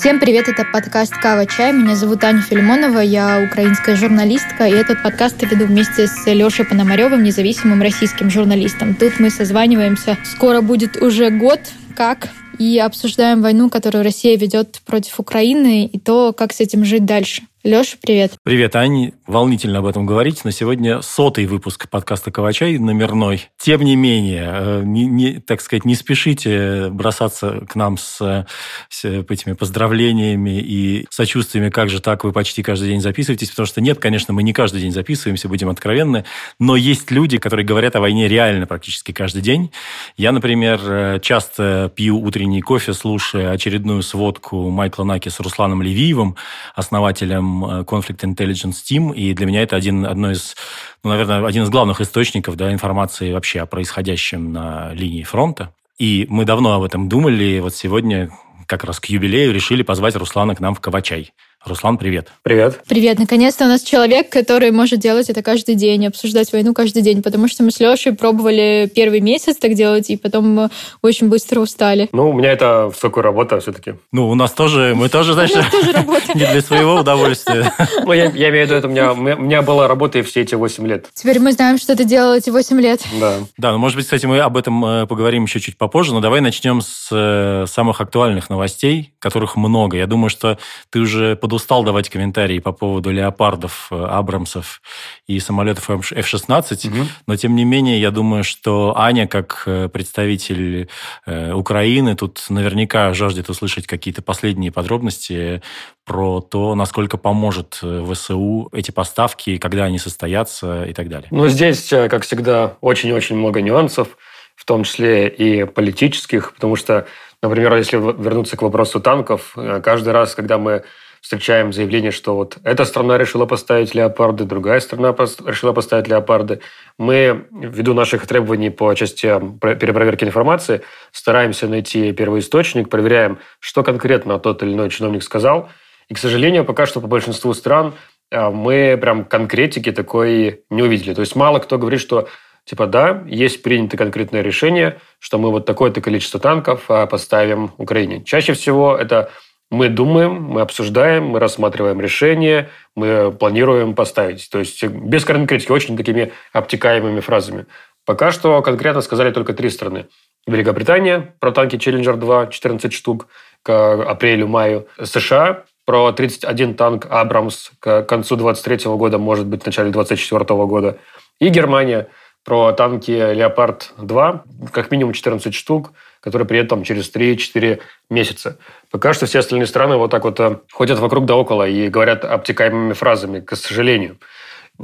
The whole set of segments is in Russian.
Всем привет, это подкаст «Кава Чай». Меня зовут Аня Филимонова, я украинская журналистка, и этот подкаст я веду вместе с Лешей Пономаревым, независимым российским журналистом. Тут мы созваниваемся. Скоро будет уже год, как и обсуждаем войну, которую Россия ведет против Украины, и то, как с этим жить дальше. Леша, привет. Привет, Ань. Волнительно об этом говорить, но сегодня сотый выпуск подкаста «Кавачай» номерной. Тем не менее, э, не, не, так сказать, не спешите бросаться к нам с, с этими поздравлениями и сочувствиями, как же так, вы почти каждый день записываетесь, потому что нет, конечно, мы не каждый день записываемся, будем откровенны, но есть люди, которые говорят о войне реально практически каждый день. Я, например, э, часто пью утренний кофе, слушая очередную сводку Майкла Наки с Русланом Левиевым, основателем там Conflict Intelligence Team, и для меня это один, одно из, ну, наверное, один из главных источников да, информации вообще о происходящем на линии фронта. И мы давно об этом думали, и вот сегодня как раз к юбилею решили позвать Руслана к нам в Кавачай. Руслан, привет. Привет. Привет. Наконец-то у нас человек, который может делать это каждый день, обсуждать войну каждый день, потому что мы с Лешей пробовали первый месяц так делать, и потом мы очень быстро устали. Ну, у меня это высокая работа все-таки. Ну, у нас тоже, мы тоже, знаешь, не для своего удовольствия. Ну, я имею в виду, это у меня, у меня была работа и все эти 8 лет. Теперь мы знаем, что ты делал эти 8 лет. Да. Да, ну, может быть, кстати, мы об этом э, поговорим еще чуть попозже, но давай начнем с э, самых актуальных новостей, которых много. Я думаю, что ты уже подустал давать комментарии по поводу леопардов, э, Абрамсов и самолетов F-16, угу. но тем не менее, я думаю, что Аня, как э, представитель э, Украины, тут наверняка жаждет услышать какие-то последние подробности про то, насколько поможет ВСУ эти поставки, когда они состоятся и так далее. Ну, здесь, как всегда, очень-очень много нюансов, в том числе и политических, потому что Например, если вернуться к вопросу танков, каждый раз, когда мы встречаем заявление, что вот эта страна решила поставить леопарды, другая страна решила поставить леопарды. Мы, ввиду наших требований по части перепроверки информации, стараемся найти первоисточник, проверяем, что конкретно тот или иной чиновник сказал. И, к сожалению, пока что по большинству стран э, мы прям конкретики такой не увидели. То есть мало кто говорит, что Типа, да, есть принято конкретное решение, что мы вот такое-то количество танков а, поставим Украине. Чаще всего это мы думаем, мы обсуждаем, мы рассматриваем решение, мы планируем поставить. То есть без конкретики, очень такими обтекаемыми фразами. Пока что конкретно сказали только три страны. Великобритания про танки Challenger 2, 14 штук к апрелю-маю. США про 31 танк Абрамс к концу 23 года, может быть, в начале 24 года. И Германия – про танки «Леопард-2», как минимум 14 штук, которые приедут через 3-4 месяца. Пока что все остальные страны вот так вот э, ходят вокруг да около и говорят обтекаемыми фразами, к сожалению.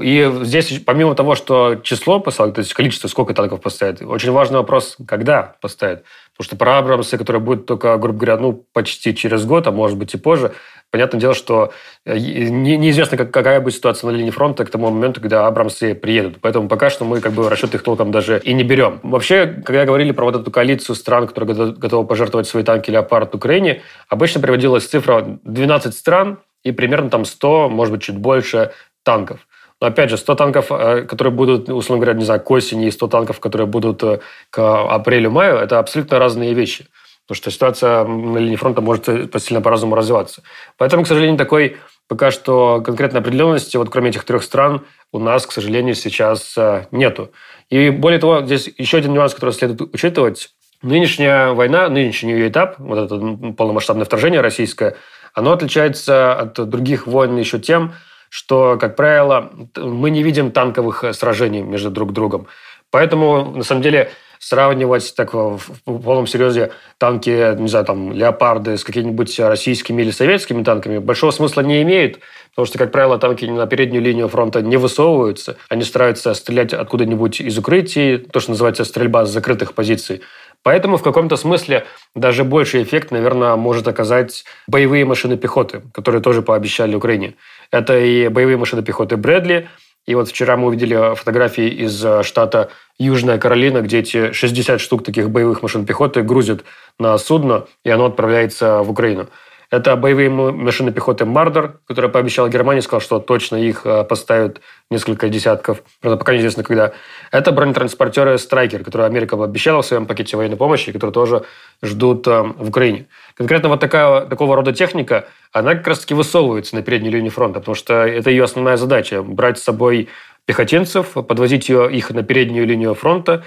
И здесь, помимо того, что число поставят, то есть количество, сколько танков поставят, очень важный вопрос, когда поставят. Потому что про Абрамсы, которые будут только, грубо говоря, ну, почти через год, а может быть и позже, понятное дело, что э, неизвестно, какая будет ситуация на линии фронта к тому моменту, когда Абрамсы приедут. Поэтому пока что мы как бы расчет их толком даже и не берем. Вообще, когда говорили про вот эту коалицию стран, которые готовы пожертвовать свои танки «Леопард» Украине, обычно приводилась цифра 12 стран и примерно там 100, может быть, чуть больше танков. Но опять же, 100 танков, э, которые будут, условно говоря, не знаю, к осени, и 100 танков, которые будут э, к апрелю-маю, это абсолютно разные вещи. Потому что ситуация на линии фронта может сильно по-разному развиваться. Поэтому, к сожалению, такой пока что конкретной определенности, вот кроме этих трех стран, у нас, к сожалению, сейчас э, нету. И более того, здесь еще один нюанс, который следует учитывать. Нынешняя война, нынешний ее этап, вот это полномасштабное вторжение российское, оно отличается от других войн еще тем, что, как правило, мы не видим танковых сражений между друг другом. Поэтому, на самом деле, сравнивать так в полном серьезе танки, не знаю, там, леопарды с какими-нибудь российскими или советскими танками большого смысла не имеет, потому что, как правило, танки на переднюю линию фронта не высовываются. Они стараются стрелять откуда-нибудь из укрытий, то, что называется стрельба с закрытых позиций. Поэтому в каком-то смысле даже больший эффект, наверное, может оказать боевые машины пехоты, которые тоже пообещали Украине. Это и боевые машины пехоты Брэдли, и вот вчера мы увидели фотографии из э, штата Южная Каролина, где эти 60 штук таких боевых машин пехоты грузят на судно, и оно отправляется в Украину. Это боевые машины пехоты «Мардер», которые пообещал Германии, сказал, что точно их э, поставят несколько десятков, правда, пока неизвестно когда. Это бронетранспортеры «Страйкер», которые Америка обещала в своем пакете военной помощи, которые тоже ждут э, в Украине. Конкретно вот такая, такого рода техника, она как раз-таки высовывается на переднюю линию фронта, потому что это ее основная задача – брать с собой пехотинцев, подвозить ее, их на переднюю линию фронта,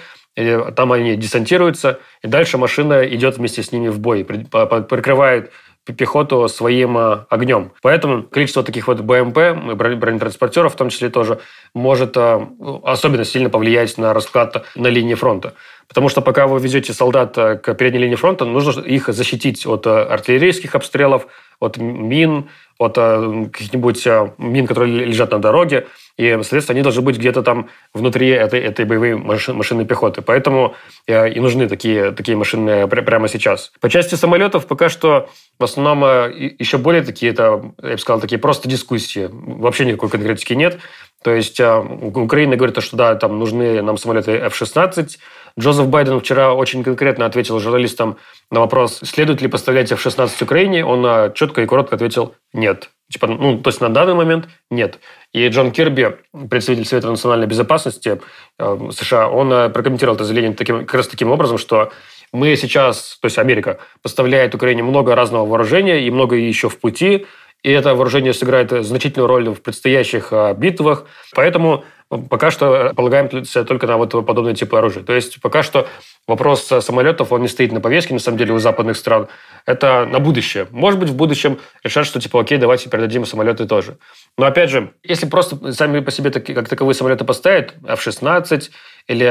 там они десантируются, и дальше машина идет вместе с ними в бой, прикрывает пехоту своим э, огнем. Поэтому количество таких вот БМП, бронетранспортеров в том числе тоже, может э, особенно сильно повлиять на расклад на линии фронта. Потому что пока вы везете солдат э, к передней линии фронта, нужно их защитить от артиллерийских обстрелов, от мин, от каких-нибудь мин, которые лежат на дороге. И, соответственно, они должны быть где-то там внутри этой, этой боевой машины, машины пехоты. Поэтому э, и нужны такие, такие машины прямо сейчас. По части самолетов пока что в основном э, еще более такие, это, я бы сказал, такие просто дискуссии. Вообще никакой конкретики нет. То есть э, Украина говорит, что да, там нужны нам самолеты F-16. Джозеф Байден вчера очень конкретно ответил журналистам на вопрос, следует ли поставлять F-16 Украине. Он четко и коротко ответил «нет». Типа, ну, то есть на данный момент нет. И Джон Кирби, представитель Совета национальной безопасности э, США, он э, прокомментировал это заявление таким, как раз таким образом, что мы сейчас, то есть Америка, поставляет Украине много разного вооружения и много еще в пути, и это вооружение сыграет значительную роль в предстоящих э, битвах. Поэтому пока что полагаемся только на вот подобные типы оружия. То есть пока что вопрос самолетов, он не стоит на повестке, на самом деле, у западных стран. Это на будущее. Может быть, в будущем решат, что типа, окей, давайте передадим самолеты тоже. Но опять же, если просто сами по себе такие, как таковые самолеты поставят, F-16 или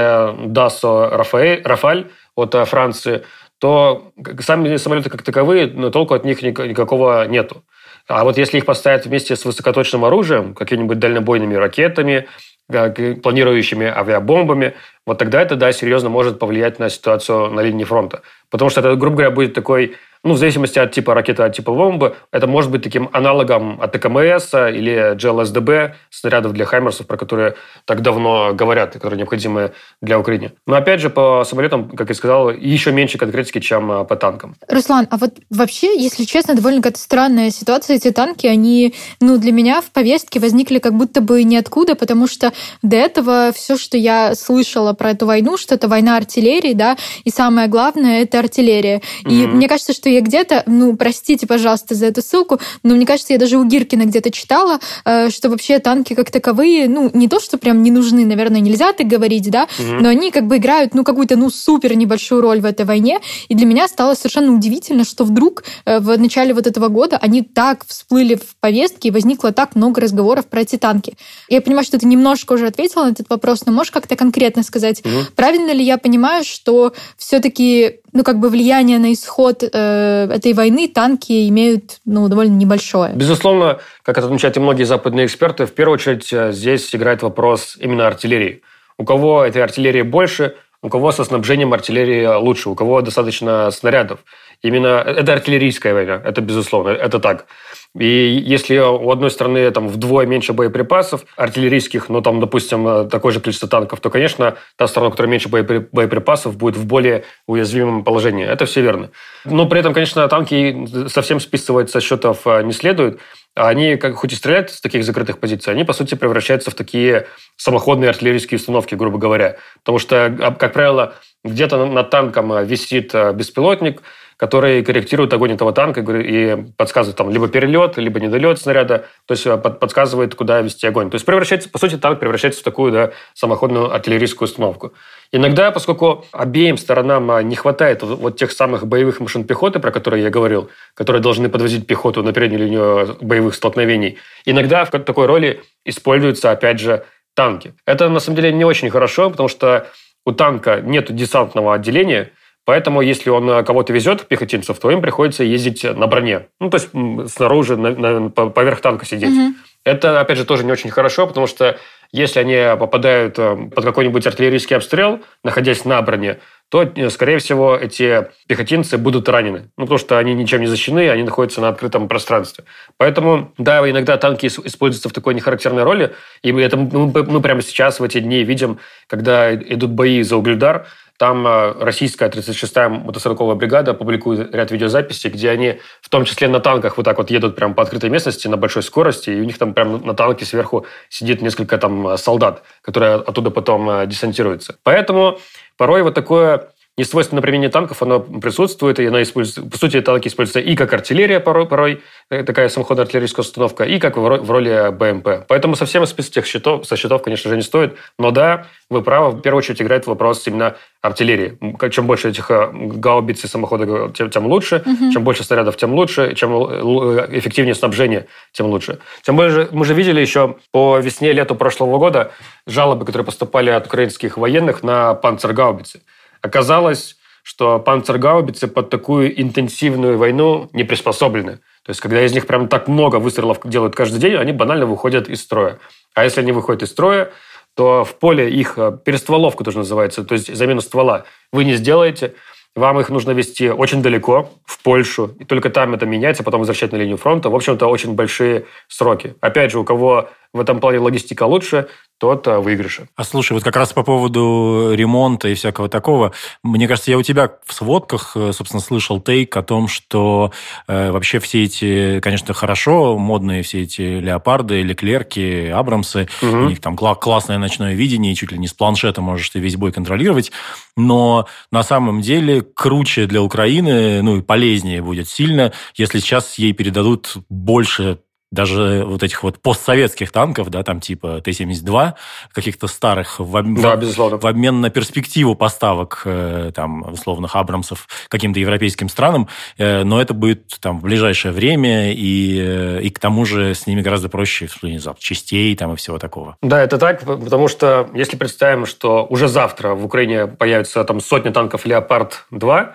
Dassault Rafale от э, Франции, то сами самолеты как таковые, но толку от них никакого нету. А вот если их поставят вместе с высокоточным оружием, какими-нибудь дальнобойными ракетами, планирующими авиабомбами, вот тогда это, да, серьезно может повлиять на ситуацию на линии фронта. Потому что это, грубо говоря, будет такой ну, в зависимости от типа ракеты, от типа бомбы, это может быть таким аналогом от ТКМС или GLSDB, снарядов для Хаймерсов, про которые так давно говорят, которые необходимы для Украины. Но опять же, по самолетам, как я сказал, еще меньше конкретики, чем а, по танкам. Руслан, а вот вообще, если честно, довольно какая-то странная ситуация. Эти танки, они, ну, для меня в повестке возникли как будто бы ниоткуда, потому что до этого все, что я слышала про эту войну, что это война артиллерии, да, и самое главное, это артиллерия. Mm-hmm. И мне кажется, что я где-то, ну, простите, пожалуйста, за эту ссылку, но мне кажется, я даже у Гиркина где-то читала, э, что вообще танки как таковые, ну, не то, что прям не нужны, наверное, нельзя так говорить, да, угу. но они как бы играют, ну, какую-то, ну, супер небольшую роль в этой войне. И для меня стало совершенно удивительно, что вдруг э, в начале вот этого года они так всплыли в повестке, и возникло так много разговоров про эти танки. Я понимаю, что ты немножко уже ответила на этот вопрос, но можешь как-то конкретно сказать, угу. правильно ли я понимаю, что все-таки ну, как бы влияние на исход э, этой войны танки имеют, ну, довольно небольшое. Безусловно, как это отмечают и многие западные эксперты, в первую очередь э, здесь играет вопрос именно артиллерии. У кого этой артиллерии больше, у кого со снабжением артиллерии лучше, у кого достаточно снарядов. Именно э, это артиллерийская война, это безусловно, это так. И если у одной страны там вдвое меньше боеприпасов артиллерийских, но там, допустим, э, такое же количество танков, то, конечно, та страна, у которой меньше боеприпасов, будет в более уязвимом положении. Это все верно. Но при этом, конечно, танки совсем списывать со счетов э, не следует. Они, как, хоть и стреляют с таких закрытых позиций, они, по сути, превращаются в такие самоходные артиллерийские установки, грубо говоря. Потому что, как правило, где-то над танком э, висит беспилотник, который корректирует огонь этого танка и подсказывает там либо перелет, либо недолет снаряда, то есть э, подсказывает, куда вести огонь. То есть превращается, по сути, танк превращается в такую да, самоходную артиллерийскую установку. Иногда, поскольку обеим сторонам э, не хватает вот тех самых боевых машин пехоты, про которые я говорил, которые должны подвозить пехоту на переднюю линию боевых столкновений, иногда в такой роли используются, опять же, танки. Это, на самом деле, не очень хорошо, потому что у танка нет десантного отделения – Поэтому, если он э, кого-то везет, пехотинцев, то им приходится ездить на броне. Ну, то есть снаружи, на, на, поверх танка сидеть. Угу. Это, опять же, тоже не очень хорошо, потому что если они попадают э, под какой-нибудь артиллерийский обстрел, находясь на броне, то, э, скорее всего, эти пехотинцы будут ранены. Ну, потому что они ничем не защищены, они находятся на открытом пространстве. Поэтому, да, иногда танки используются в такой нехарактерной роли. И это мы, мы прямо сейчас, в эти дни, видим, когда идут бои за Угледар, Там э, российская 36-я мотострелковая бригада публикует ряд видеозаписей, где они в том числе на танках вот так вот едут прямо по открытой местности на большой скорости, и у них там прямо на танке сверху сидит несколько там солдат, которые оттуда потом э, десантируются. Поэтому порой вот такое несвойственное применение танков, оно присутствует, и оно используется, по сути, танки используются и как артиллерия порой, порой э, такая самоходная артиллерийская установка, и как в роли БМП. Поэтому совсем список тех счетов, со счетов, конечно же, не стоит. Но да, вы правы, в первую очередь играет вопрос именно артиллерии. Чем больше этих э, гаубиц и самоходов, тем, тем лучше. Угу. Чем больше снарядов, тем лучше. Чем эффективнее снабжение, тем лучше. Тем более, мы же видели еще по весне-лету прошлого года жалобы, которые поступали от украинских военных на панцергаубицы. Оказалось, что панцергаубицы под такую интенсивную войну не приспособлены. То есть, когда из них прям так много выстрелов делают каждый день, они банально выходят из строя. А если они выходят из строя, то в поле их э, перестволовка тоже называется, то есть замену ствола, вы не сделаете, вам их нужно вести очень далеко, в Польшу, и только там это меняется, потом возвращать на линию фронта. В общем-то, очень большие сроки. Опять же, у кого в этом плане логистика лучше, тот э, выигрыше. А слушай, вот как раз по поводу ремонта и всякого такого, мне кажется, я у тебя в сводках, э, собственно, слышал тейк о том, что э, вообще все эти, конечно, хорошо, модные все эти леопарды, леклерки, абрамсы, угу. у них там кла- классное ночное видение, чуть ли не с планшета можешь ты весь бой контролировать, но на самом деле круче для Украины, ну и полезнее будет сильно, если сейчас ей передадут больше даже вот этих вот постсоветских танков, да, там типа Т-72, каких-то старых, в, об... да, безусловно. в обмен на перспективу поставок э, там условных Абрамсов каким-то европейским странам, э, но это будет там в ближайшее время, и, э, и к тому же с ними гораздо проще в частей там и всего такого. Да, это так, потому что если представим, что уже завтра в Украине появится там сотня танков «Леопард-2»,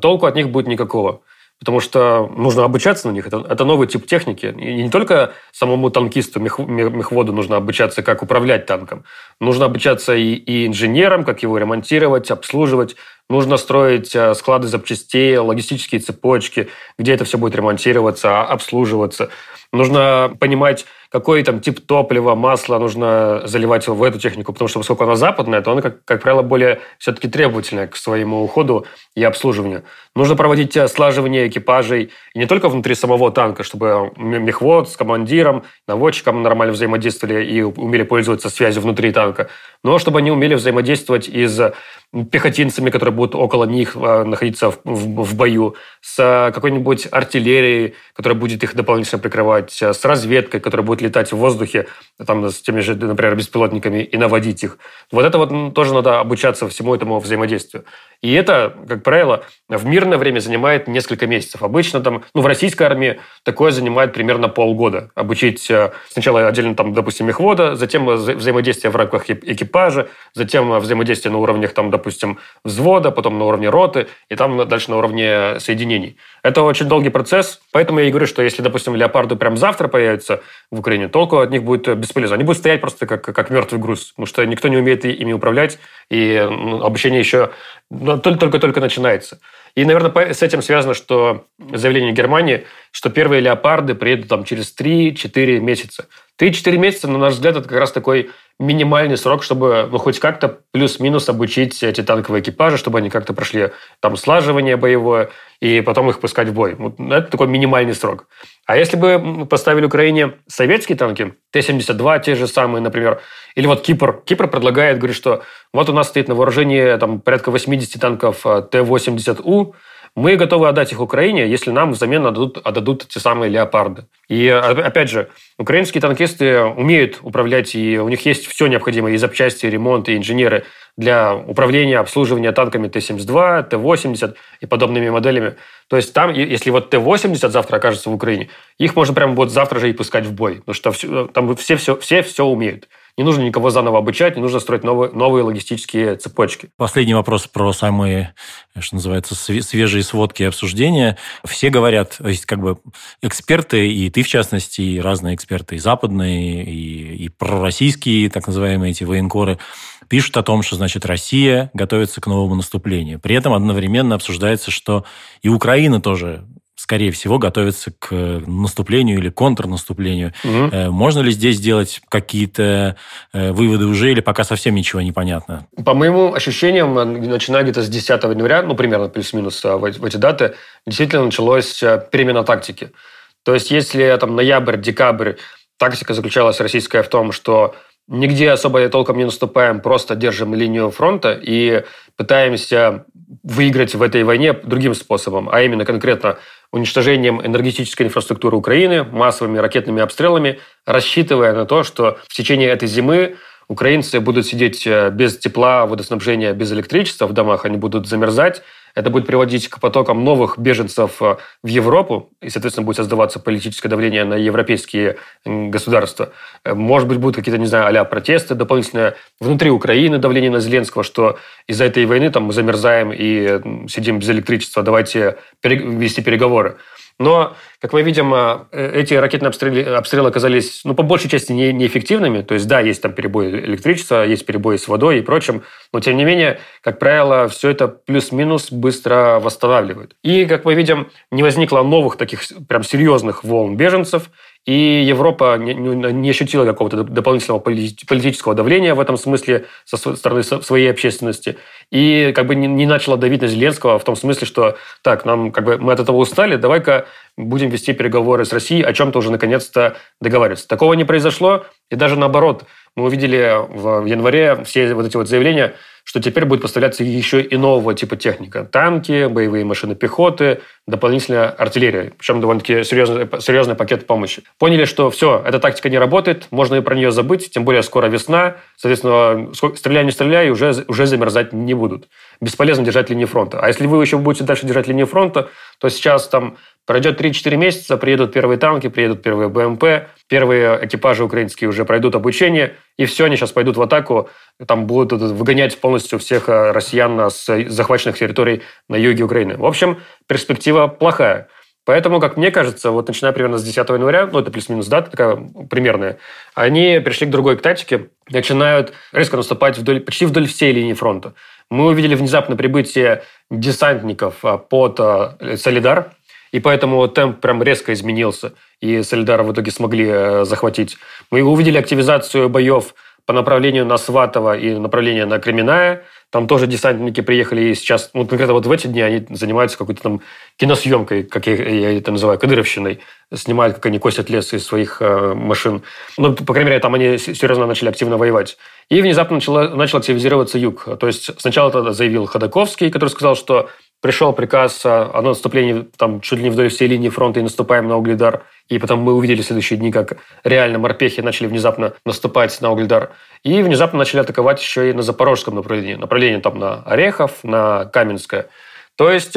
толку от них будет никакого потому что нужно обучаться на них. Это, это новый тип техники. И не только самому танкисту, мех, мехводу нужно обучаться, как управлять танком. Нужно обучаться и, и инженерам, как его ремонтировать, обслуживать. Нужно строить э, склады запчастей, логистические цепочки, где это все будет ремонтироваться, обслуживаться. Нужно понимать, какой там тип топлива, масла нужно заливать в эту технику, потому что поскольку она западная, то она, как, как правило, более все-таки требовательная к своему уходу и обслуживанию. Нужно проводить э, слаживание экипажей и не только внутри самого танка, чтобы мехвод с командиром, наводчиком нормально взаимодействовали и умели пользоваться связью внутри танка, но чтобы они умели взаимодействовать и с пехотинцами, которые будут около них э, находиться в, в, в бою, с э, какой-нибудь артиллерией, которая будет их дополнительно прикрывать, с разведкой, которая будет летать в воздухе, там, с теми же, например, беспилотниками и наводить их. Вот это вот тоже надо обучаться всему этому взаимодействию. И это, как правило, в мирное время занимает несколько месяцев. Обычно там, ну, в российской армии такое занимает примерно полгода. Обучить э, сначала отдельно, там, допустим, мехвода, затем взаимодействие в рамках экипажа, затем взаимодействие на уровнях, там, допустим, взвода, потом на уровне роты, и там дальше на уровне соединений. Это очень долгий процесс, поэтому я и говорю, что если, допустим, леопарды прям завтра появятся в Украине, толку от них будет бесполезно. Они будут стоять просто как, как мертвый груз, потому что никто не умеет ими управлять, и ну, обучение еще только-только начинается. И, наверное, с этим связано, что заявление Германии, что первые леопарды приедут там через 3-4 месяца. 3-4 месяца, на наш взгляд, это как раз такой минимальный срок, чтобы ну, хоть как-то плюс-минус обучить эти танковые экипажи, чтобы они как-то прошли там слаживание боевое, и потом их пускать в бой. Вот это такой минимальный срок. А если бы поставили Украине советские танки, Т-72, те же самые, например, или вот Кипр. Кипр предлагает, говорит, что вот у нас стоит на вооружении там, порядка 80 танков э, Т-80У, мы готовы отдать их Украине, если нам взамен отдадут, отдадут те самые леопарды. И опять же, украинские танкисты умеют управлять, и у них есть все необходимое, и запчасти, и ремонт, и инженеры для управления, обслуживания танками Т-72, Т-80 и подобными моделями. То есть там, если вот Т-80 завтра окажется в Украине, их можно прямо вот завтра же и пускать в бой, потому что там все все, все, все умеют. Не нужно никого заново обучать, не нужно строить новые, новые логистические цепочки. Последний вопрос про самые, что называется, свежие сводки и обсуждения. Все говорят, то есть как бы эксперты, и ты в частности, и разные эксперты, и западные, и, и пророссийские, так называемые эти военкоры, пишут о том, что, значит, Россия готовится к новому наступлению. При этом одновременно обсуждается, что и Украина тоже скорее всего, готовятся к наступлению или контрнаступлению. Угу. Можно ли здесь сделать какие-то выводы уже или пока совсем ничего не понятно? По моему ощущениям, начиная где-то с 10 января, ну, примерно плюс-минус в эти даты, действительно началась перемена тактики. То есть, если там ноябрь, декабрь, тактика заключалась российская в том, что нигде особо толком не наступаем, просто держим линию фронта и пытаемся выиграть в этой войне другим способом, а именно конкретно уничтожением энергетической инфраструктуры Украины, массовыми ракетными обстрелами, рассчитывая на то, что в течение этой зимы украинцы будут сидеть э, без тепла, водоснабжения, без электричества в домах, они будут замерзать, это будет приводить к потокам новых беженцев э, в Европу, и, соответственно, будет создаваться политическое давление на европейские государства. Э, может быть, будут какие-то, не знаю, а протесты дополнительные внутри Украины, давление на Зеленского, что из-за этой войны там мы замерзаем и сидим без электричества, давайте вести переговоры. Но, как мы видим, э, эти ракетные обстрелы, обстрелы оказались, ну, по большей части не, неэффективными. То есть, да, есть там перебои электричества, есть перебои с водой и прочим, но, тем не менее, как правило, все это плюс-минус быстро восстанавливают. И, как мы видим, не возникло новых таких прям серьезных волн беженцев – и Европа не, не ощутила какого-то дополнительного политического давления в этом смысле со стороны своей общественности. И как бы не начала давить на Зеленского в том смысле, что так, нам как бы мы от этого устали, давай-ка будем вести переговоры с Россией, о чем-то уже наконец-то договариваться. Такого не произошло, и даже наоборот, мы увидели в январе все вот эти вот заявления, что теперь будет поставляться еще и нового типа техника. Танки, боевые машины пехоты, дополнительная артиллерия. Причем довольно-таки серьезный, серьезный пакет помощи. Поняли, что все, эта тактика не работает, можно и про нее забыть, тем более скоро весна, соответственно, стреляй, не стреляй, уже, уже замерзать не будут. Бесполезно держать линию фронта. А если вы еще будете дальше держать линию фронта, то сейчас там Пройдет 3-4 месяца, приедут первые танки, приедут первые БМП, первые экипажи украинские уже пройдут обучение, и все, они сейчас пойдут в атаку, там будут выгонять полностью всех э, россиян с захваченных территорий на юге Украины. В общем, перспектива плохая. Поэтому, как мне кажется, вот начиная примерно с 10 января, ну, это плюс-минус дата такая примерная, они пришли к другой тактике, начинают резко наступать вдоль, почти вдоль всей линии фронта. Мы увидели внезапно прибытие десантников а, под э, Солидар, и поэтому темп прям резко изменился, и Солидара в итоге смогли э, захватить. Мы увидели активизацию боев по направлению на Сватово и направлению на Кременная. Там тоже десантники приехали, и сейчас, ну, конкретно вот в эти дни они занимаются какой-то там киносъемкой, как я, я это называю, кадыровщиной. Снимают, как они косят лес из своих э, машин. Ну, по крайней мере, там они серьезно начали активно воевать. И внезапно начало, начал активизироваться юг. То есть сначала тогда заявил Ходаковский, который сказал, что пришел приказ о наступлении там чуть ли не вдоль всей линии фронта и наступаем на Угледар. И потом мы увидели в следующие дни, как реально морпехи начали внезапно наступать на Угледар. И внезапно начали атаковать еще и на запорожском направлении. Направление там на Орехов, на Каменское. То есть,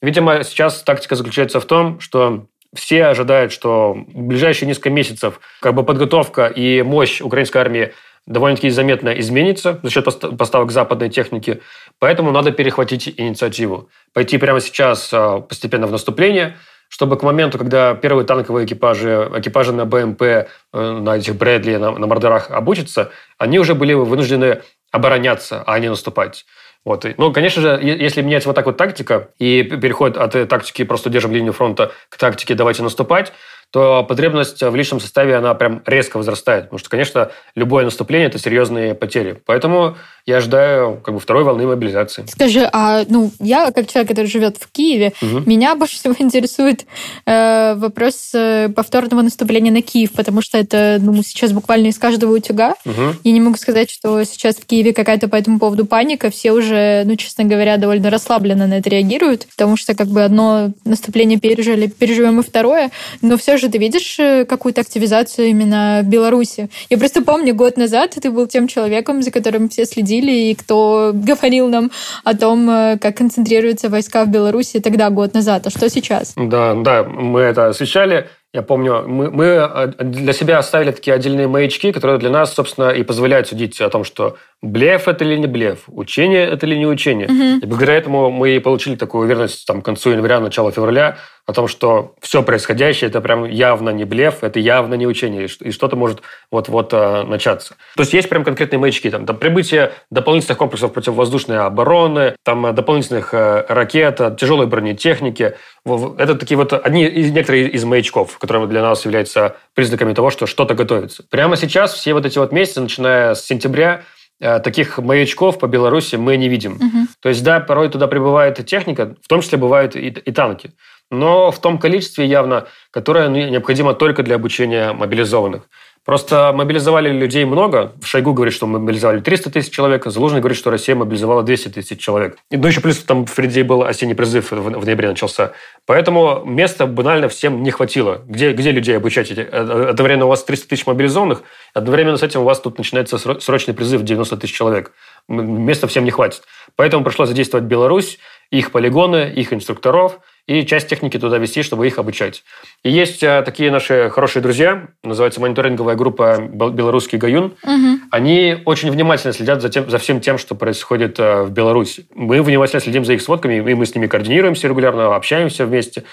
видимо, сейчас тактика заключается в том, что все ожидают, что в ближайшие несколько месяцев как бы подготовка и мощь украинской армии довольно-таки заметно изменится за счет поставок западной техники. Поэтому надо перехватить инициативу. Пойти прямо сейчас а, постепенно в наступление, чтобы к моменту, когда первые танковые экипажи, экипажи на БМП, э, на этих Брэдли, на, на Мордорах обучатся, они уже были вынуждены обороняться, а не наступать. Вот. Ну, конечно же, если меняется вот так вот тактика и переход от тактики «просто держим линию фронта» к тактике «давайте наступать», то потребность в личном составе, она прям резко возрастает. Потому что, конечно, любое наступление – это серьезные потери. Поэтому я ожидаю как бы второй волны мобилизации. Скажи, а ну я как человек, который живет в Киеве, угу. меня больше всего интересует э, вопрос э, повторного наступления на Киев, потому что это ну сейчас буквально из каждого утюга. Угу. Я не могу сказать, что сейчас в Киеве какая-то по этому поводу паника. Все уже, ну честно говоря, довольно расслабленно на это реагируют, потому что как бы одно наступление пережили, переживем и второе, но все же ты видишь э, какую-то активизацию именно в Беларуси. Я просто помню год назад ты был тем человеком, за которым все следили следили, и кто говорил нам о том, э, как концентрируются войска в Беларуси тогда, год назад. А что сейчас? Да, да, мы это освещали. Я помню, мы, мы э, для себя оставили такие отдельные маячки, которые для нас, собственно, и позволяют судить о том, что блеф это или не блеф, учение это или не учение. Угу. И благодаря этому мы получили такую уверенность там, к концу января, начало февраля, о том, что все происходящее это прям явно не блеф, это явно не учение, и что-то может вот-вот э, начаться. То есть есть прям конкретные маячки, там, там прибытие дополнительных комплексов противовоздушной обороны, там э, дополнительных э, ракет, тяжелой бронетехники. Это такие вот одни из некоторые из маячков, которые для нас являются признаками того, что что-то готовится. Прямо сейчас все вот эти вот месяцы, начиная с сентября, Э, таких маячков по Беларуси мы не видим. Угу. То есть, да, порой туда прибывает техника, в том числе бывают и, и танки, но в том количестве явно, которое необходимо только для обучения мобилизованных. Просто мобилизовали людей много. Шойгу говорит, что мобилизовали 300 тысяч человек. Залужный говорит, что Россия мобилизовала 200 тысяч человек. И, ну, еще плюс там впереди был осенний призыв в, в ноябре начался. Поэтому места банально всем не хватило. Где, где людей обучать? Э, одновременно у вас 300 тысяч мобилизованных, одновременно с этим у вас тут начинается срочный призыв 90 тысяч человек. Места всем не хватит. Поэтому пришлось задействовать Беларусь, их полигоны, их инструкторов – и часть техники туда вести, чтобы их обучать. И есть а, такие наши хорошие друзья, называется мониторинговая группа «Белорусский Гаюн». Угу. Они очень внимательно следят за, тем, за всем тем, что происходит а, в Беларуси. Мы внимательно следим за их сводками, и мы с ними координируемся регулярно, общаемся вместе.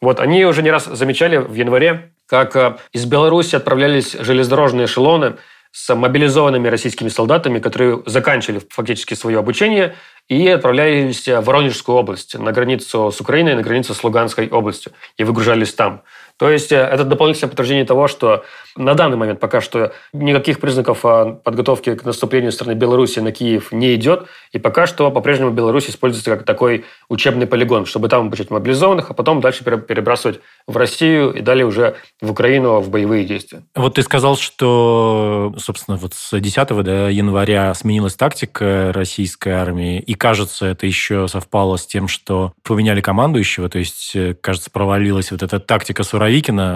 Вот, они уже не раз замечали в январе, как а, из Беларуси отправлялись железнодорожные эшелоны с мобилизованными российскими солдатами, которые заканчивали фактически свое обучение и отправлялись в Воронежскую область, на границу с Украиной, на границу с Луганской областью, и выгружались там. То есть э, это дополнительное подтверждение того, что на данный момент пока что никаких признаков а, подготовки к наступлению страны Беларуси на Киев не идет, и пока что по-прежнему Беларусь используется как такой учебный полигон, чтобы там обучать мобилизованных, а потом дальше перебрасывать в Россию и далее уже в Украину в боевые действия. Вот ты сказал, что, собственно, вот с 10 до января сменилась тактика российской армии, и, кажется, это еще совпало с тем, что поменяли командующего, то есть, э, кажется, провалилась вот эта тактика Суровикина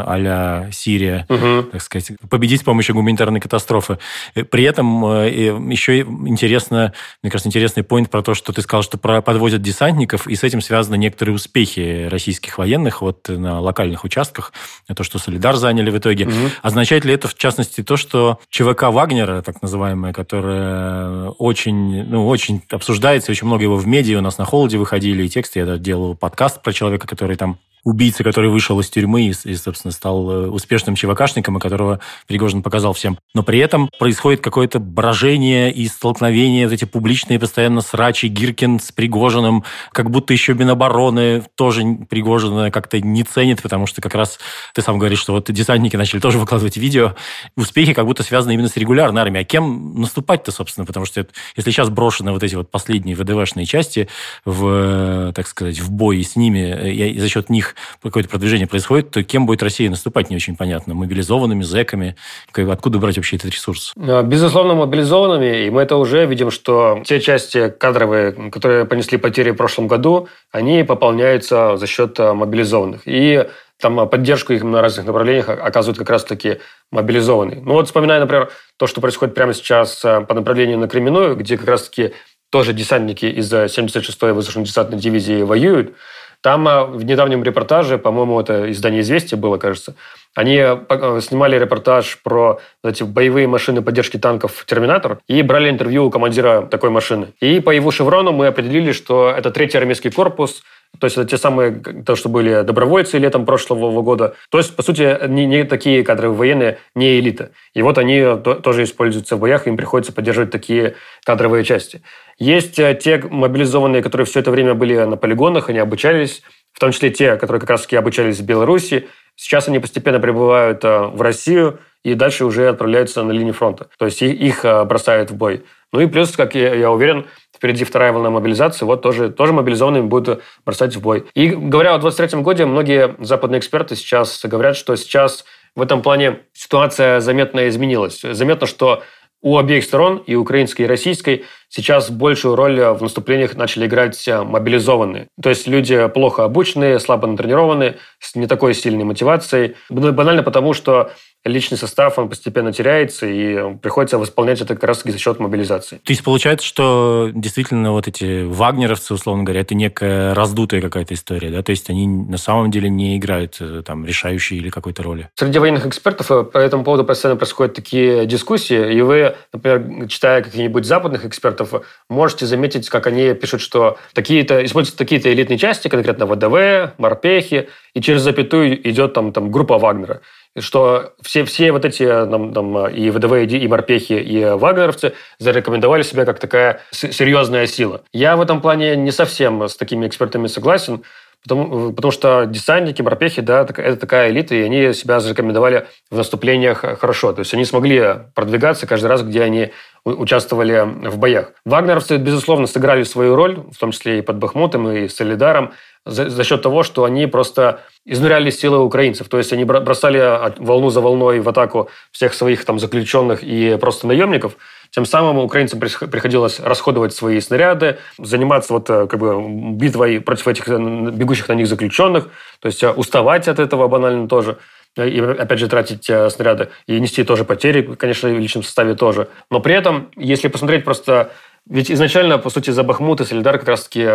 а Сирия, угу. так сказать, победить с помощью гуманитарной катастрофы. Э, при этом э, еще интересно, мне кажется, интересный поинт про то, что ты сказал, что подвозят десантников, и с этим связаны некоторые успехи российских военных вот на локальных участках, то, что Солидар заняли в итоге. Угу. Означает ли это, в частности, то, что ЧВК Вагнера, так называемая, которая очень, ну, очень обсуждается, очень много его в медиа, у нас на холоде выходили и тексты, я делал подкаст про человека, который там убийца, который вышел из тюрьмы и, и, собственно, стал э, успешным ЧВКшником, и которого Пригожин показал всем. Но при этом происходит какое-то брожение и столкновение, вот эти публичные постоянно срачи Гиркин с Пригожиным, как будто еще Минобороны тоже Пригожина как-то не ценит, потому что как раз ты сам говоришь, что вот десантники начали тоже выкладывать видео. Успехи как будто связаны именно с регулярной армией. А кем наступать-то, собственно? Потому что если сейчас брошены вот эти вот последние ВДВшные части в, так сказать, в бой с ними, э, и за счет них какое-то продвижение происходит, то кем будет Россия наступать, не очень понятно. Мобилизованными, зэками? Откуда брать вообще этот ресурс? А, безусловно, мобилизованными. И мы это уже видим, что те части кадровые, которые понесли потери в прошлом году, они пополняются за счет а, мобилизованных. И там поддержку их на разных направлениях оказывают как раз-таки мобилизованные. Ну вот вспоминая, например, то, что происходит прямо сейчас а, по направлению на Кременную, где как раз-таки тоже десантники из 76-й воздушно-десантной дивизии воюют, там а, в недавнем репортаже, по-моему, это издание «Известия» было, кажется, они э, э, снимали репортаж про эти боевые машины поддержки танков «Терминатор» и брали интервью у командира такой машины. И по его шеврону мы определили, что это третий армейский корпус, то есть это те самые, то, что были добровольцы летом прошлого года. То есть, по сути, не, не такие кадровые военные, не элита. И вот они то, тоже используются в боях, им приходится поддерживать такие кадровые части. Есть э, те мобилизованные, которые все это время были на полигонах, они обучались, в том числе те, которые как раз-таки обучались в Беларуси. Сейчас они постепенно прибывают э, в Россию и дальше уже отправляются на линию фронта. То есть их э, бросают в бой. Ну и плюс, как я, я уверен, впереди вторая волна мобилизации, вот тоже, тоже мобилизованные будут бросать в бой. И говоря о 23 годе, многие западные эксперты сейчас говорят, что сейчас в этом плане ситуация заметно изменилась. Заметно, что у обеих сторон, и украинской, и российской, сейчас большую роль в наступлениях начали играть мобилизованные. То есть люди плохо обученные, слабо натренированные, с не такой сильной мотивацией. Банально потому, что личный состав, он постепенно теряется, и приходится восполнять это как раз за счет мобилизации. То есть получается, что действительно вот эти вагнеровцы, условно говоря, это некая раздутая какая-то история, да? То есть они на самом деле не играют э, там решающей или какой-то роли? Среди военных экспертов э, по этому поводу постоянно происходят такие дискуссии, и вы, например, читая каких-нибудь западных экспертов, экспертов, можете заметить, как они пишут, что такие-то, используются такие-то элитные части, конкретно ВДВ, морпехи, и через запятую идет там, там группа Вагнера что все, все вот эти там, там, и ВДВ, и морпехи, и вагнеровцы зарекомендовали себя как такая серьезная сила. Я в этом плане не совсем с такими экспертами согласен, потому, потому что десантники, морпехи, да, это такая элита, и они себя зарекомендовали в наступлениях хорошо. То есть они смогли продвигаться каждый раз, где они участвовали в боях. Вагнеровцы, безусловно, сыграли свою роль, в том числе и под Бахмутом, и Солидаром, за, за счет того, что они просто изнуряли силы украинцев. То есть они бросали волну за волной в атаку всех своих там заключенных и просто наемников. Тем самым украинцам приходилось расходовать свои снаряды, заниматься вот э, как бы битвой против этих э, бегущих на них заключенных, то есть э, уставать от этого банально тоже и, опять же, тратить снаряды, и нести тоже потери, конечно, в личном составе тоже. Но при этом, если посмотреть просто ведь изначально, по сути, за Бахмут и Солидар как раз-таки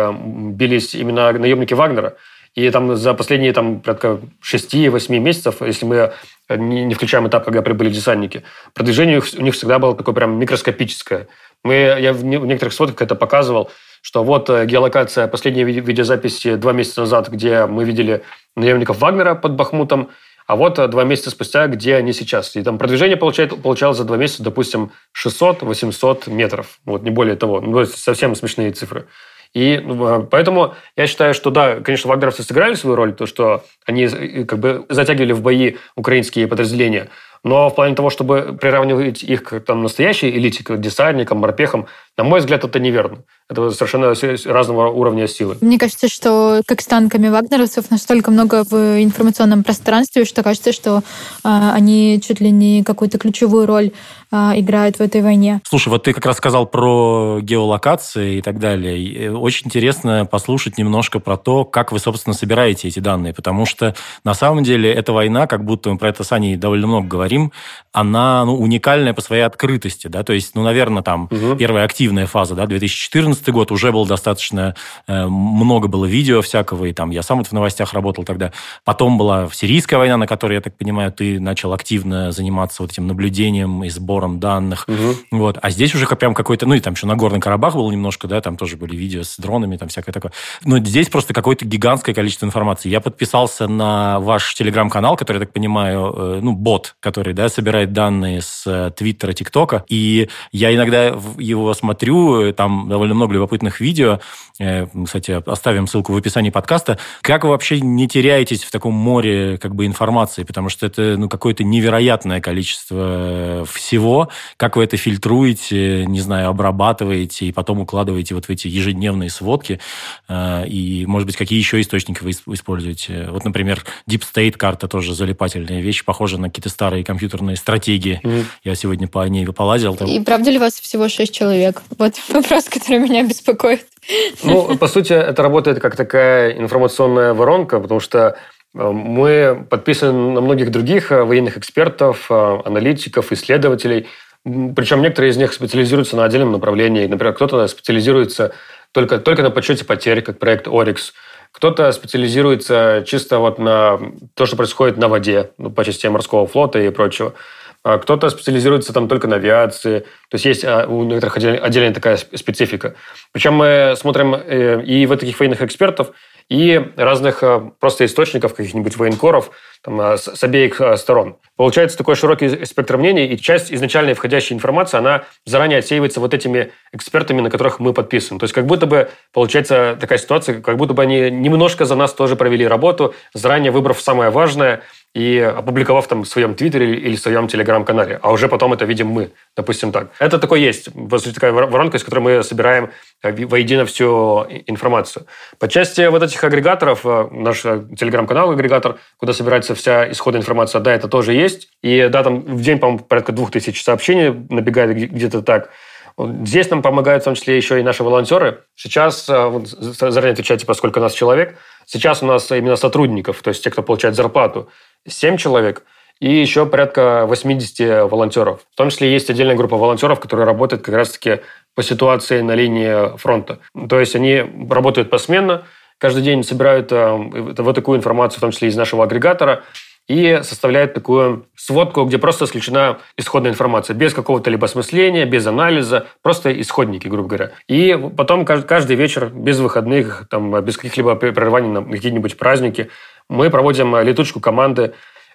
бились именно наемники Вагнера. И там за последние там, порядка 6-8 месяцев, если мы не, не включаем этап, когда прибыли десантники, продвижение у них, у них всегда было такое прям микроскопическое. Мы, я в некоторых сводках это показывал, что вот э, геолокация, последняя видеозаписи два месяца назад, где мы видели наемников Вагнера под Бахмутом, а вот э, два месяца спустя, где они сейчас. И там продвижение получает, получалось за два месяца, допустим, 600-800 метров. Вот, не более того. Ну, совсем смешные цифры. И ну, поэтому я считаю, что да, конечно, вагнеровцы сыграли свою роль, то, что они э, как бы затягивали в бои украинские подразделения. Но в плане того, чтобы приравнивать их к там, настоящей элите, к десантникам, морпехам, на мой взгляд, это неверно. Это совершенно разного уровня силы. Мне кажется, что как с танками вагнеровцев настолько много в информационном пространстве, что кажется, что э, они чуть ли не какую-то ключевую роль э, играют в этой войне. Слушай, вот ты как раз сказал про геолокации и так далее. Очень интересно послушать немножко про то, как вы, собственно, собираете эти данные, потому что на самом деле эта война, как будто мы про это с Аней довольно много говорим, она ну, уникальная по своей открытости, да, то есть, ну, наверное, там угу. первая активная фаза, да, 2014 год уже был достаточно, э, много было видео всякого, и там я сам вот в новостях работал тогда. Потом была сирийская война, на которой, я так понимаю, ты начал активно заниматься вот этим наблюдением и сбором данных, угу. вот, а здесь уже прям какой-то, ну, и там еще на Горный Карабах был немножко, да, там тоже были видео с дронами, там всякое такое, но здесь просто какое-то гигантское количество информации. Я подписался на ваш телеграм-канал, который, я так понимаю, э, ну, бот, который, да, собирает данные с э, Твиттера, ТикТока, и я иногда его смотрю, там довольно много любопытных видео, э, кстати, оставим ссылку в описании подкаста, как вы вообще не теряетесь в таком море как бы информации, потому что это ну, какое-то невероятное количество всего, как вы это фильтруете, не знаю, обрабатываете и потом укладываете вот в эти ежедневные сводки, и, может быть, какие еще источники вы используете? Вот, например, Deep State карта тоже залипательная вещь, похожа на какие-то старые компьютерные стратегии. Mm. Я сегодня по ней полазил. И правда ли вас всего шесть человек? Вот вопрос, который меня беспокоит. Ну, по сути, это работает как такая информационная воронка, потому что э, мы подписаны на многих других э, военных экспертов, э, аналитиков, исследователей. Причем некоторые из них специализируются на отдельном направлении. Например, кто-то специализируется только, только на подсчете потерь, как проект «Орикс». Кто-то специализируется чисто вот на то, что происходит на воде, ну, по части морского флота и прочего. А кто-то специализируется там только на авиации. То есть есть а, у некоторых отдельная такая специфика. Причем мы смотрим э, и в таких военных экспертов, и разных э, просто источников, каких-нибудь военкоров там, э, с обеих сторон. Получается такой широкий спектр мнений, и часть изначальной входящей информации, она заранее отсеивается вот этими экспертами, на которых мы подписываем. То есть как будто бы получается такая ситуация, как будто бы они немножко за нас тоже провели работу, заранее выбрав самое важное – и опубликовав там в своем твиттере или в своем телеграм-канале. А уже потом это видим мы, допустим так. Это такое есть. Вот такая воронка, из которой мы собираем э, воедино всю информацию. По части вот этих агрегаторов, э, наш э, телеграм-канал агрегатор, куда собирается вся исходная информация, да, это тоже есть. И да, там в день, по-моему, порядка двух тысяч сообщений набегает где-то так. Здесь нам помогают в том числе еще и наши волонтеры. Сейчас, вот, заранее отвечайте, поскольку у нас человек, сейчас у нас именно сотрудников, то есть те, кто получает зарплату, 7 человек и еще порядка 80 волонтеров. В том числе есть отдельная группа волонтеров, которые работают как раз-таки по ситуации на линии фронта. То есть они работают посменно, каждый день собирают э, вот такую информацию, в том числе из нашего агрегатора, и составляет такую сводку, где просто исключена исходная информация, без какого-то либо осмысления, без анализа, просто исходники, грубо говоря. И потом каждый вечер, без выходных, там, без каких-либо прерываний на какие-нибудь праздники, мы проводим летучку команды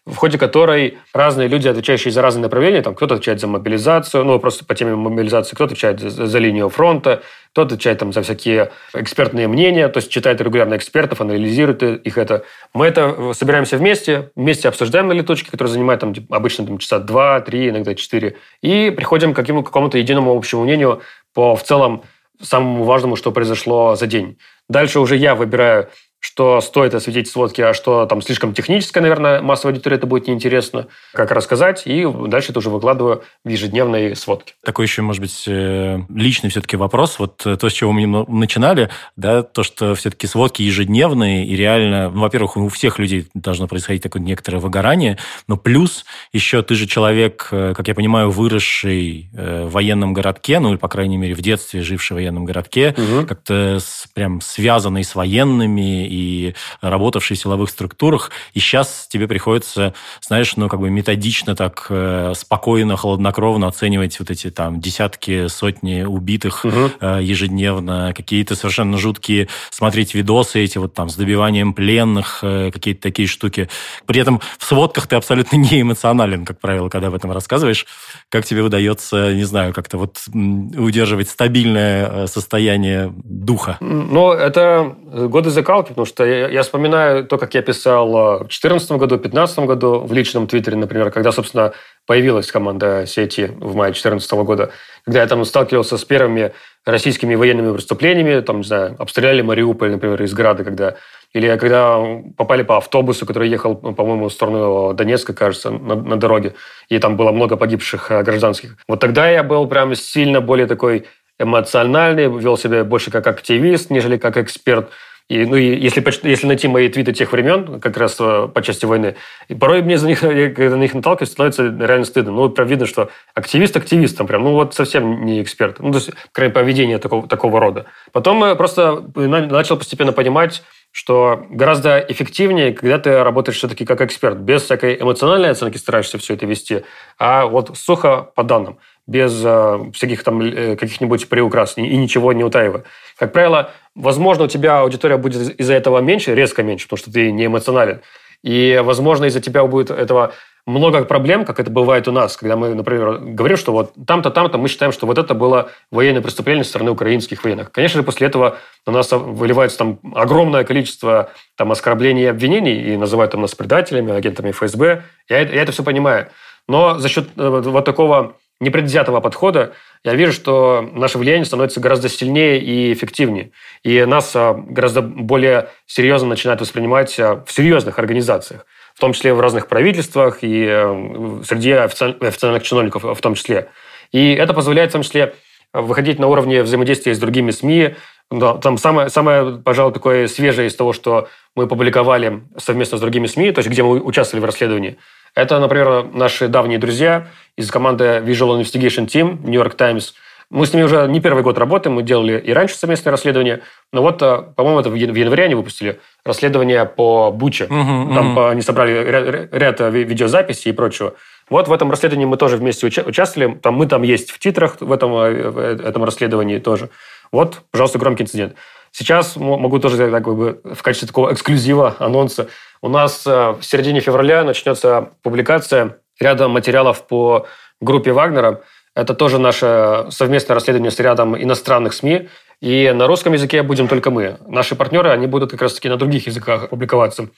в ходе которой разные люди, отвечающие за разные направления, там кто-то отвечает за мобилизацию, ну, просто по теме мобилизации, кто-то отвечает за, за линию фронта, кто-то отвечает там за всякие экспертные мнения, то есть читает регулярно экспертов, анализирует их это. Мы это собираемся вместе, вместе обсуждаем на летучке, которая занимает там, обычно там, часа два, три, иногда четыре, и приходим к какому-то единому общему мнению по в целом самому важному, что произошло за день. Дальше уже я выбираю что стоит осветить в сводке, а что там слишком техническое, наверное, массовой аудитории это будет неинтересно, как рассказать, и дальше это уже выкладываю в ежедневные сводки. Такой еще, может быть, э, личный все-таки вопрос. Вот э, то, с чего мы начинали, да, то, что все-таки сводки ежедневные, и реально, ну, во-первых, у всех людей должно происходить такое некоторое выгорание, но плюс еще ты же человек, э, как я понимаю, выросший в военном городке, ну, или, по крайней мере, в детстве живший в военном городке, угу. как-то прям связанный с военными, и работавший в силовых структурах, и сейчас тебе приходится, знаешь, ну, как бы методично так э, спокойно, холоднокровно оценивать вот эти там десятки, сотни убитых угу. э, ежедневно, какие-то совершенно жуткие смотреть видосы эти вот там с добиванием пленных, э, какие-то такие штуки. При этом в сводках ты абсолютно не эмоционален, как правило, когда об этом рассказываешь. Как тебе удается, не знаю, как-то вот удерживать стабильное э, состояние духа? Ну, это годы закалки, потому что я, я вспоминаю то, как я писал в 2014 году, в 2015 году в личном твиттере, например, когда, собственно, появилась команда сети в мае 2014 года, когда я там сталкивался с первыми российскими военными преступлениями, там, не знаю, обстреляли Мариуполь, например, из Града, когда или когда попали по автобусу, который ехал, по-моему, в сторону Донецка, кажется, на, на дороге, и там было много погибших э, гражданских. Вот тогда я был прям сильно более такой эмоциональный, вел себя больше как активист, нежели как эксперт. И, ну, и если, если найти мои твиты тех времен, как раз э, по части войны, и порой мне за них, когда на них наталкиваюсь, становится реально стыдно. Ну, прям видно, что активист активистом прям, ну, вот совсем не эксперт. Ну, то есть, кроме поведения такого, такого рода. Потом я просто начал постепенно понимать, что гораздо эффективнее, когда ты работаешь все-таки как эксперт, без всякой эмоциональной оценки стараешься все это вести, а вот сухо по данным без э, всяких там э, каких-нибудь приукрас и, и ничего не утаивая. Как правило, возможно, у тебя аудитория будет из-за этого меньше, резко меньше, потому что ты не эмоционален. И, возможно, из-за тебя будет этого много проблем, как это бывает у нас, когда мы, например, говорим, что вот там-то, там-то мы считаем, что вот это было военное преступление со стороны украинских военных. Конечно же, после этого на нас выливается там огромное количество там, оскорблений и обвинений, и называют там нас предателями, агентами ФСБ. Я, я это все понимаю. Но за счет э, вот такого непредвзятого подхода, я вижу, что наше влияние становится гораздо сильнее и эффективнее. И нас а, гораздо более серьезно начинают воспринимать а, в серьезных организациях, в том числе в разных правительствах и э, среди официальных чиновников в том числе. И это позволяет в том числе выходить на уровне взаимодействия с другими СМИ. Там самое, самое, пожалуй, такое свежее из того, что мы публиковали совместно с другими СМИ, то есть где мы участвовали в расследовании – это, например, наши давние друзья из команды Visual Investigation Team, New York Times. Мы с ними уже не первый год работаем, мы делали и раньше совместные расследования. Но вот, э, по-моему, это в январе они выпустили расследование по Буче. Uh-huh, Там uh-huh. они собрали ряд, ряд э, видеозаписей и прочего. Вот в этом расследовании мы тоже вместе участвовали. Там, мы там есть в титрах в этом, в этом расследовании тоже. Вот, пожалуйста, громкий инцидент. Сейчас могу тоже как бы, в качестве такого эксклюзива, анонса у нас э, в середине февраля начнется публикация ряда материалов по группе Вагнера. Это тоже наше совместное расследование с рядом иностранных СМИ. И на русском языке будем только мы. Наши партнеры, они будут как раз-таки на других языках публиковаться.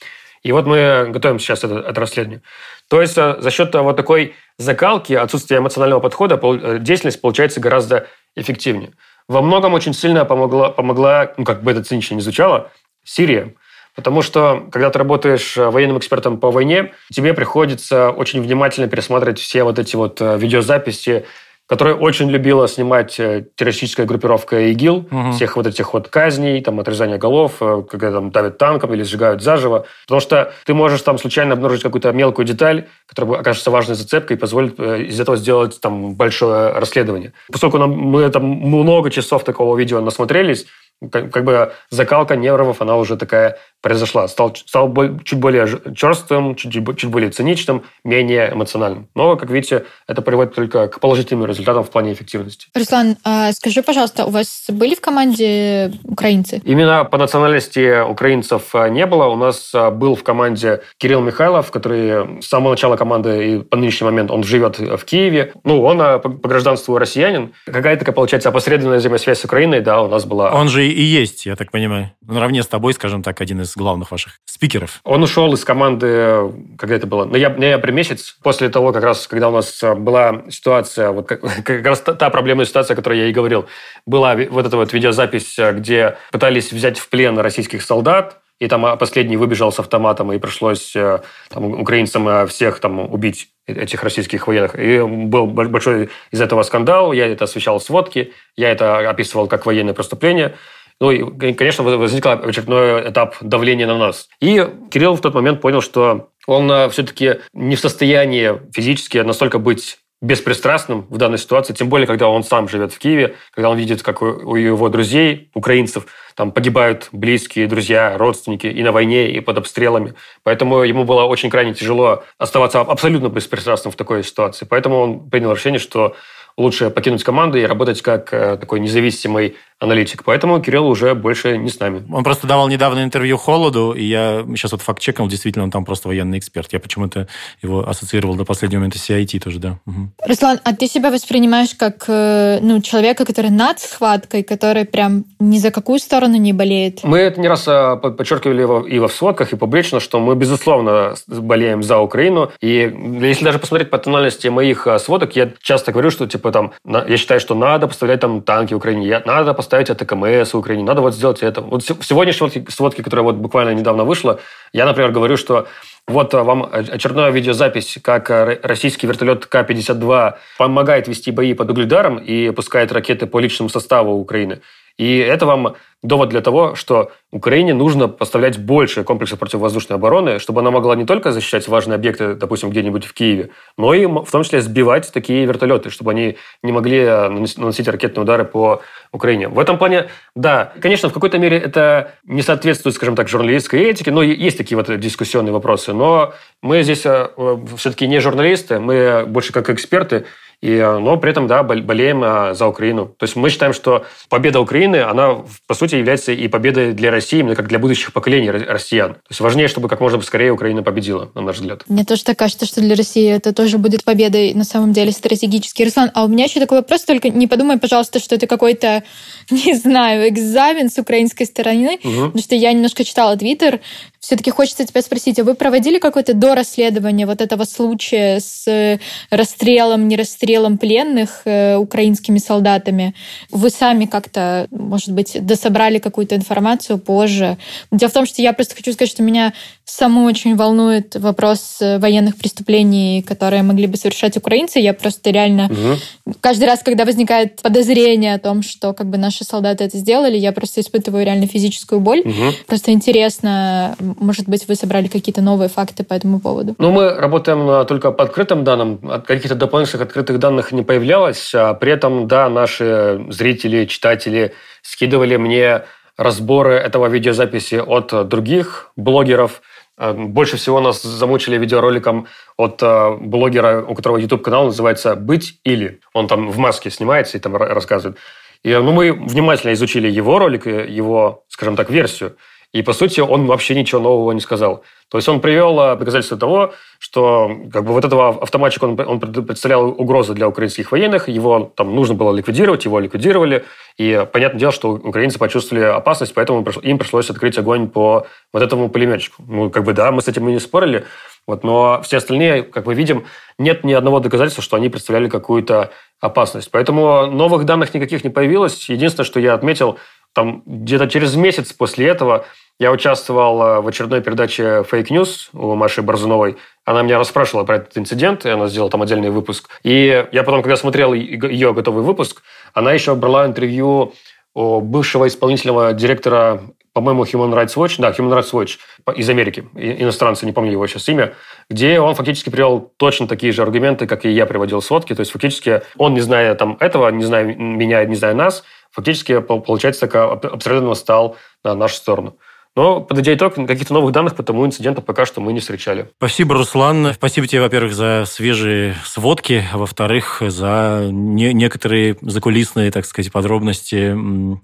И вот мы готовим сейчас это, это расследование. То есть э, за счет вот такой закалки, отсутствия эмоционального подхода, э, деятельность получается гораздо эффективнее. Во многом очень сильно помогла, помогла ну, как бы это цинично не звучало, Сирия. Потому что, когда ты работаешь э, военным экспертом по войне, тебе приходится очень внимательно пересматривать все вот эти вот э, видеозаписи, которые очень любила снимать э, террористическая группировка ИГИЛ, угу. всех вот этих вот казней, там, отрезания голов, когда там давят танком или сжигают заживо. Потому что ты можешь там случайно обнаружить какую-то мелкую деталь, которая окажется важной зацепкой и позволит из этого сделать там большое расследование. Поскольку нам, мы там много часов такого видео насмотрелись, как, как бы закалка нервов, она уже такая произошла. Стал, стал чуть более черствым, чуть, чуть более циничным, менее эмоциональным. Но, как видите, это приводит только к положительным результатам в плане эффективности. Руслан, а скажи, пожалуйста, у вас были в команде украинцы? Именно по национальности украинцев а, не было. У нас а, был в команде Кирилл Михайлов, который с самого начала команды и по нынешний момент он живет в Киеве. Ну, он по гражданству россиянин. Какая-то, такая, получается, опосредованная взаимосвязь с Украиной, да, у нас была. Он же и есть, я так понимаю. Наравне с тобой, скажем так, один из из главных ваших спикеров? Он ушел из команды, когда это было, ноябрь месяц, после того, как раз, когда у нас э, была ситуация, вот как, как раз та, та проблемная ситуация, о которой я и говорил, была вот эта вот видеозапись, э, где пытались взять в плен российских солдат, и там а, последний выбежал с автоматом, и пришлось э, там, украинцам всех там убить этих российских военных. И был большой из этого скандал, я это освещал в сводке, я это описывал как военное преступление. Ну и, конечно, возник очередной этап давления на нас. И Кирилл в тот момент понял, что он э, все-таки не в состоянии физически настолько быть беспристрастным в данной ситуации, тем более, когда он сам живет в Киеве, когда он видит, как у его друзей, украинцев, там погибают близкие, друзья, родственники и на войне, и под обстрелами. Поэтому ему было очень крайне тяжело оставаться абсолютно беспристрастным в такой ситуации. Поэтому он принял решение, что лучше покинуть команду и работать как э, такой независимый аналитик. Поэтому Кирилл уже больше не с нами. Он просто давал недавно интервью Холоду, и я сейчас вот факт чекал, действительно, он там просто военный эксперт. Я почему-то его ассоциировал до последнего момента с CIT тоже, да. Угу. Руслан, а ты себя воспринимаешь как э, ну, человека, который над схваткой, который прям ни за какую сторону не болеет? Мы это не раз э, подчеркивали и во сводках, и публично, что мы, безусловно, болеем за Украину. И если даже посмотреть по тональности моих сводок, я часто говорю, что типа там, я считаю, что надо поставлять там танки Украине, надо поставить это КМС Украине, надо вот сделать это. Вот в сегодняшней сводке, сводке, которая вот буквально недавно вышла, я, например, говорю, что вот э, вам очередная видеозапись, как э, российский вертолет К-52 помогает вести бои под Угледаром и пускает ракеты по личному составу Украины. И это вам довод для того, что Украине нужно поставлять больше комплексов противовоздушной обороны, чтобы она могла не только защищать важные объекты, допустим, где-нибудь в Киеве, но и в том числе сбивать такие вертолеты, чтобы они не могли э, наносить ракетные удары по Украине. В этом плане, да, конечно, в какой-то мере это не соответствует, скажем так, журналистской этике, но есть такие вот дискуссионные вопросы. Но мы здесь э, все-таки не журналисты, мы больше как эксперты, и, э, но при этом, да, болеем э, за Украину. То есть мы считаем, что победа Украины, она, по сути, является и победой для России, именно как для будущих поколений россиян. То есть важнее, чтобы как можно скорее Украина победила, на наш взгляд. Мне тоже так кажется, что для России это тоже будет победой, на самом деле, стратегически. Руслан, а у меня еще такой вопрос, только не подумай, пожалуйста, что это какой-то, не знаю, экзамен с украинской стороны, угу. потому что я немножко читала Твиттер, все-таки хочется тебя спросить, а вы проводили какое-то дорасследование вот этого случая с э, расстрелом, не расстрелом пленных э, украинскими солдатами? Вы сами как-то, может быть, дособрали какую-то информацию позже? Дело в том, что я просто хочу сказать, что меня саму очень волнует вопрос э, военных преступлений, которые могли бы совершать украинцы. Я просто реально угу. каждый раз, когда возникает подозрение о том, что как бы наши солдаты это сделали, я просто испытываю реально физическую боль. Угу. Просто интересно, может быть, вы собрали какие-то новые факты по этому поводу? Ну, мы работаем только по открытым данным. Каких-то дополнительных открытых данных не появлялось. А при этом, да, наши зрители, читатели скидывали мне разборы этого видеозаписи от других блогеров. А, больше всего нас замучили видеороликом от блогера, у которого YouTube-канал называется «Быть или». Он там в маске снимается и там рассказывает. И ну, мы внимательно изучили его ролик, его, скажем так, версию. И, по сути, он вообще ничего нового не сказал. То есть он привел а, доказательства того, что как бы вот этого автоматчика он, он представлял угрозу для украинских военных, его там нужно было ликвидировать, его ликвидировали. И понятное дело, что украинцы почувствовали опасность, поэтому им пришлось открыть огонь по вот этому пулеметчику. Ну, как бы да, мы с этим и не спорили, вот, но все остальные, как мы видим, нет ни одного доказательства, что они представляли какую-то опасность. Поэтому новых данных никаких не появилось. Единственное, что я отметил, там где-то через месяц после этого я участвовал э, в очередной передаче Fake News у Маши Борзуновой. Она меня расспрашивала про этот инцидент, и она сделала там отдельный выпуск. И я потом, когда смотрел ее готовый выпуск, она еще брала интервью у бывшего исполнительного директора, по-моему, Human Rights Watch, да, Human Rights Watch из Америки, иностранца, не помню его сейчас имя, где он фактически привел точно такие же аргументы, как и я приводил в сводке. То есть фактически он, не зная там этого, не зная меня, не зная нас, фактически, получается, так абсолютно стал на нашу сторону. Но, подводя итог, каких-то новых данных по тому инциденту пока что мы не встречали. Спасибо, Руслан. Спасибо тебе, во-первых, за свежие сводки, а во-вторых, за не некоторые закулисные, так сказать, подробности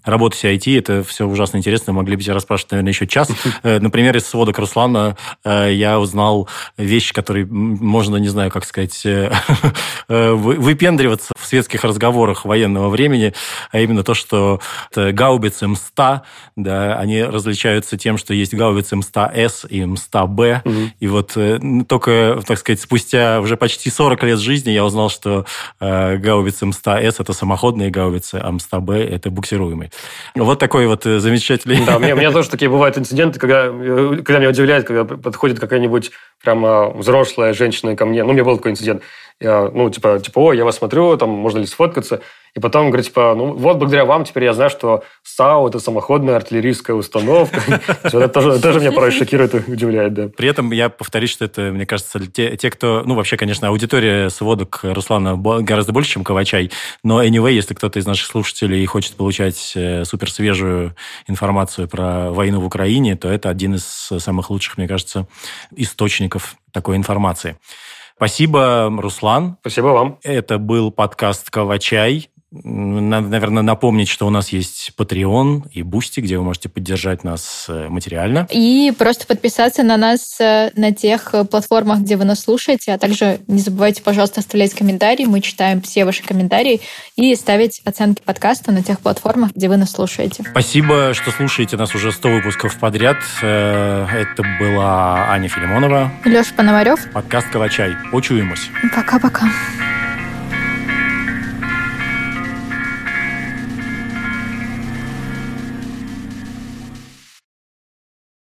работы CIT. Это все ужасно интересно. Могли бы тебя расспрашивать, наверное, еще час. Э, например, из сводок Руслана э, я узнал вещи, которые можно, не знаю, как сказать, э, выпендриваться в светских разговорах военного времени, а именно то, что гаубицы М100, да, они различаются тем, что есть гаубицы М100С и М100Б. Угу. И вот э, только, так сказать, спустя уже почти 40 лет жизни я узнал, что э, гаубицы М100С – это самоходные гаубицы, а М100Б – это буксируемые. Вот такой вот э, замечательный... Да, у меня, у меня тоже такие бывают инциденты, когда, когда меня удивляет, когда подходит какая-нибудь прямо взрослая женщина ко мне. Ну, у меня был такой инцидент. Я, ну, типа, типа, о, я вас смотрю, там, можно ли сфоткаться? И потом говорит, типа, ну, вот благодаря вам теперь я знаю, что САУ – это самоходная артиллерийская установка. Это тоже меня порой шокирует и удивляет, да. При этом я повторюсь, что это, мне кажется, те, кто... Ну, вообще, конечно, аудитория сводок Руслана гораздо больше, чем Кавачай. Но anyway, если кто-то из наших слушателей хочет получать э, суперсвежую информацию про войну в Украине, то это один из самых лучших, мне кажется, источников такой информации. Спасибо, Руслан. Спасибо вам. Это был подкаст «Кавачай». Надо, наверное, напомнить, что у нас есть Patreon и Boosty, где вы можете поддержать нас э, материально. И просто подписаться на нас э, на тех э, платформах, где вы нас слушаете, а также не забывайте, пожалуйста, оставлять комментарии. Мы читаем все ваши комментарии и ставить оценки подкаста на тех платформах, где вы нас слушаете. Спасибо, что слушаете нас уже 100 выпусков подряд. Это была Аня Филимонова. Леша Пономарев. Подкаст «Калачай». Почуемся. Пока-пока.